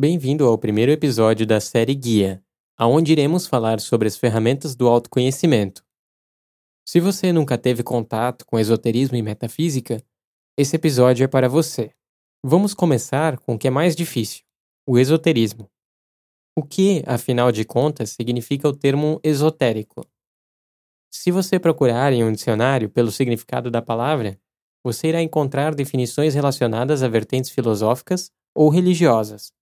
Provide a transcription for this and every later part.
Bem-vindo ao primeiro episódio da série Guia, aonde iremos falar sobre as ferramentas do autoconhecimento. Se você nunca teve contato com esoterismo e metafísica, esse episódio é para você. Vamos começar com o que é mais difícil: o esoterismo. O que, afinal de contas, significa o termo esotérico? Se você procurar em um dicionário pelo significado da palavra, você irá encontrar definições relacionadas a vertentes filosóficas ou religiosas.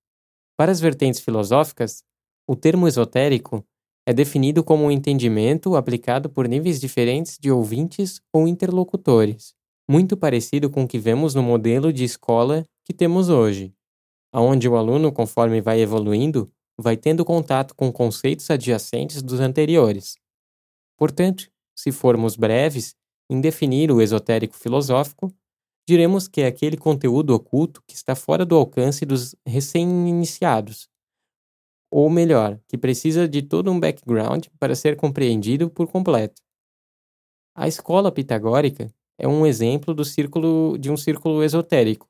Para as vertentes filosóficas, o termo esotérico é definido como um entendimento aplicado por níveis diferentes de ouvintes ou interlocutores, muito parecido com o que vemos no modelo de escola que temos hoje, onde o aluno, conforme vai evoluindo, vai tendo contato com conceitos adjacentes dos anteriores. Portanto, se formos breves em definir o esotérico filosófico, diremos que é aquele conteúdo oculto que está fora do alcance dos recém-iniciados, ou melhor, que precisa de todo um background para ser compreendido por completo. A escola pitagórica é um exemplo do círculo de um círculo esotérico,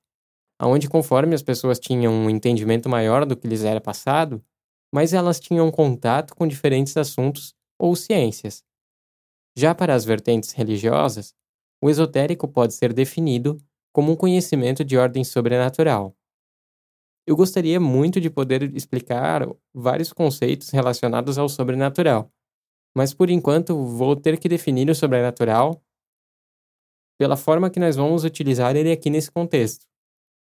onde conforme as pessoas tinham um entendimento maior do que lhes era passado, mas elas tinham contato com diferentes assuntos ou ciências. Já para as vertentes religiosas, o esotérico pode ser definido como um conhecimento de ordem sobrenatural, eu gostaria muito de poder explicar vários conceitos relacionados ao sobrenatural, mas por enquanto vou ter que definir o sobrenatural pela forma que nós vamos utilizar ele aqui nesse contexto,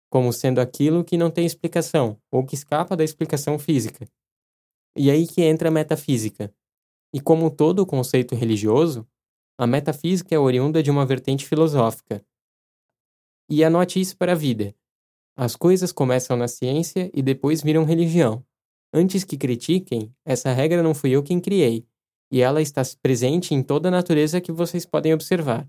como sendo aquilo que não tem explicação ou que escapa da explicação física. E aí que entra a metafísica. E como todo conceito religioso, a metafísica é oriunda de uma vertente filosófica. E anote isso para a vida. As coisas começam na ciência e depois viram religião. Antes que critiquem, essa regra não fui eu quem criei, e ela está presente em toda a natureza que vocês podem observar.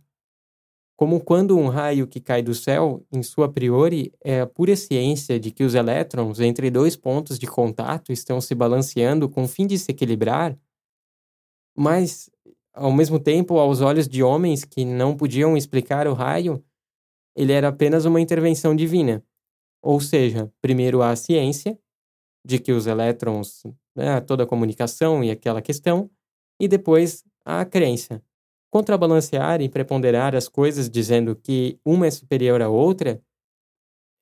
Como quando um raio que cai do céu, em sua priori, é a pura ciência de que os elétrons entre dois pontos de contato estão se balanceando com o fim de se equilibrar, mas, ao mesmo tempo, aos olhos de homens que não podiam explicar o raio, ele era apenas uma intervenção divina. Ou seja, primeiro a ciência, de que os elétrons, né, toda a comunicação e aquela questão, e depois a crença. Contrabalancear e preponderar as coisas dizendo que uma é superior à outra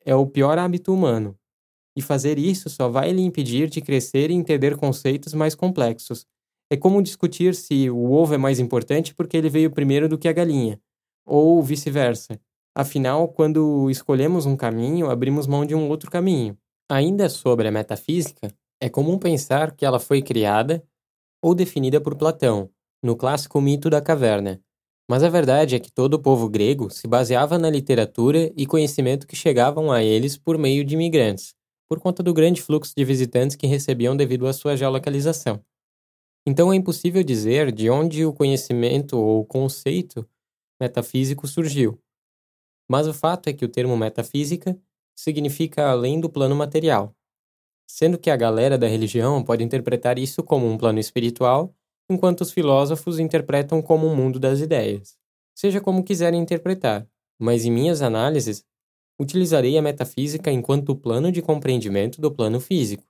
é o pior hábito humano. E fazer isso só vai lhe impedir de crescer e entender conceitos mais complexos. É como discutir se o ovo é mais importante porque ele veio primeiro do que a galinha, ou vice-versa. Afinal, quando escolhemos um caminho, abrimos mão de um outro caminho. Ainda sobre a metafísica, é comum pensar que ela foi criada ou definida por Platão, no clássico mito da caverna. Mas a verdade é que todo o povo grego se baseava na literatura e conhecimento que chegavam a eles por meio de imigrantes, por conta do grande fluxo de visitantes que recebiam devido à sua geolocalização. Então é impossível dizer de onde o conhecimento ou conceito metafísico surgiu, mas o fato é que o termo metafísica significa além do plano material, sendo que a galera da religião pode interpretar isso como um plano espiritual, enquanto os filósofos interpretam como um mundo das ideias. Seja como quiserem interpretar, mas em minhas análises, utilizarei a metafísica enquanto plano de compreendimento do plano físico.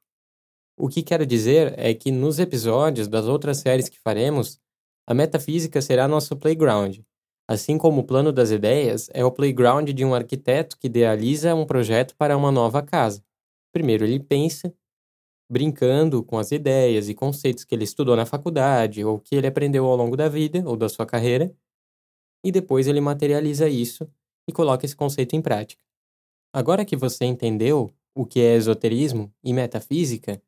O que quero dizer é que nos episódios das outras séries que faremos, a metafísica será nosso playground, Assim como o plano das ideias é o playground de um arquiteto que idealiza um projeto para uma nova casa. Primeiro ele pensa, brincando com as ideias e conceitos que ele estudou na faculdade ou que ele aprendeu ao longo da vida ou da sua carreira, e depois ele materializa isso e coloca esse conceito em prática. Agora que você entendeu o que é esoterismo e metafísica,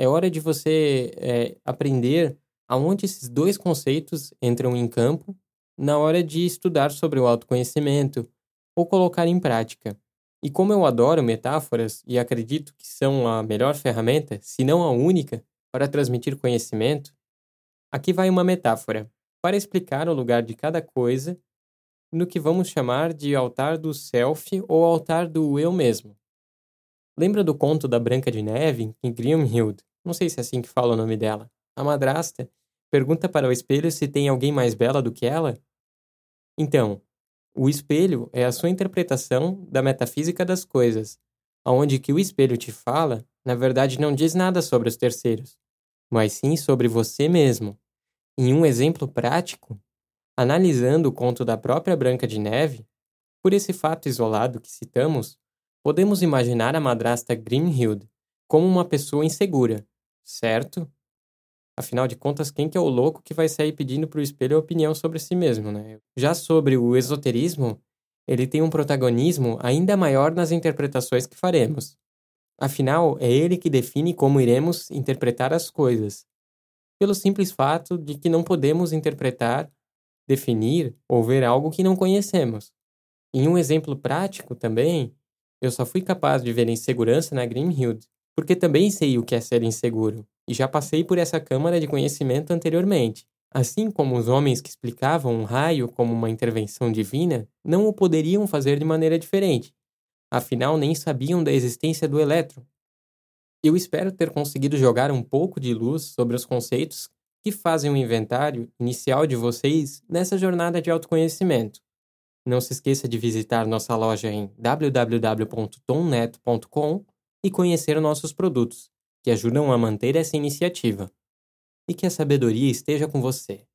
é hora de você é, aprender aonde esses dois conceitos entram em campo na hora de estudar sobre o autoconhecimento ou colocar em prática. E como eu adoro metáforas e acredito que são a melhor ferramenta, se não a única, para transmitir conhecimento, aqui vai uma metáfora para explicar o lugar de cada coisa no que vamos chamar de altar do self ou altar do eu mesmo. Lembra do conto da Branca de Neve em Grimhild? Não sei se é assim que fala o nome dela. A madrasta pergunta para o espelho se tem alguém mais bela do que ela então, o espelho é a sua interpretação da metafísica das coisas, aonde que o espelho te fala na verdade, não diz nada sobre os terceiros, mas sim sobre você mesmo. Em um exemplo prático, analisando o conto da própria Branca de Neve, por esse fato isolado que citamos, podemos imaginar a madrasta Grimhild como uma pessoa insegura, certo? Afinal de contas, quem que é o louco que vai sair pedindo para o espelho a opinião sobre si mesmo, né? Já sobre o esoterismo, ele tem um protagonismo ainda maior nas interpretações que faremos. Afinal, é ele que define como iremos interpretar as coisas, pelo simples fato de que não podemos interpretar, definir ou ver algo que não conhecemos. Em um exemplo prático também, eu só fui capaz de ver insegurança na Grimhild porque também sei o que é ser inseguro e já passei por essa câmara de conhecimento anteriormente. Assim como os homens que explicavam um raio como uma intervenção divina não o poderiam fazer de maneira diferente, afinal nem sabiam da existência do elétron. Eu espero ter conseguido jogar um pouco de luz sobre os conceitos que fazem o inventário inicial de vocês nessa jornada de autoconhecimento. Não se esqueça de visitar nossa loja em www.tomnet.com e conhecer nossos produtos, que ajudam a manter essa iniciativa. E que a sabedoria esteja com você.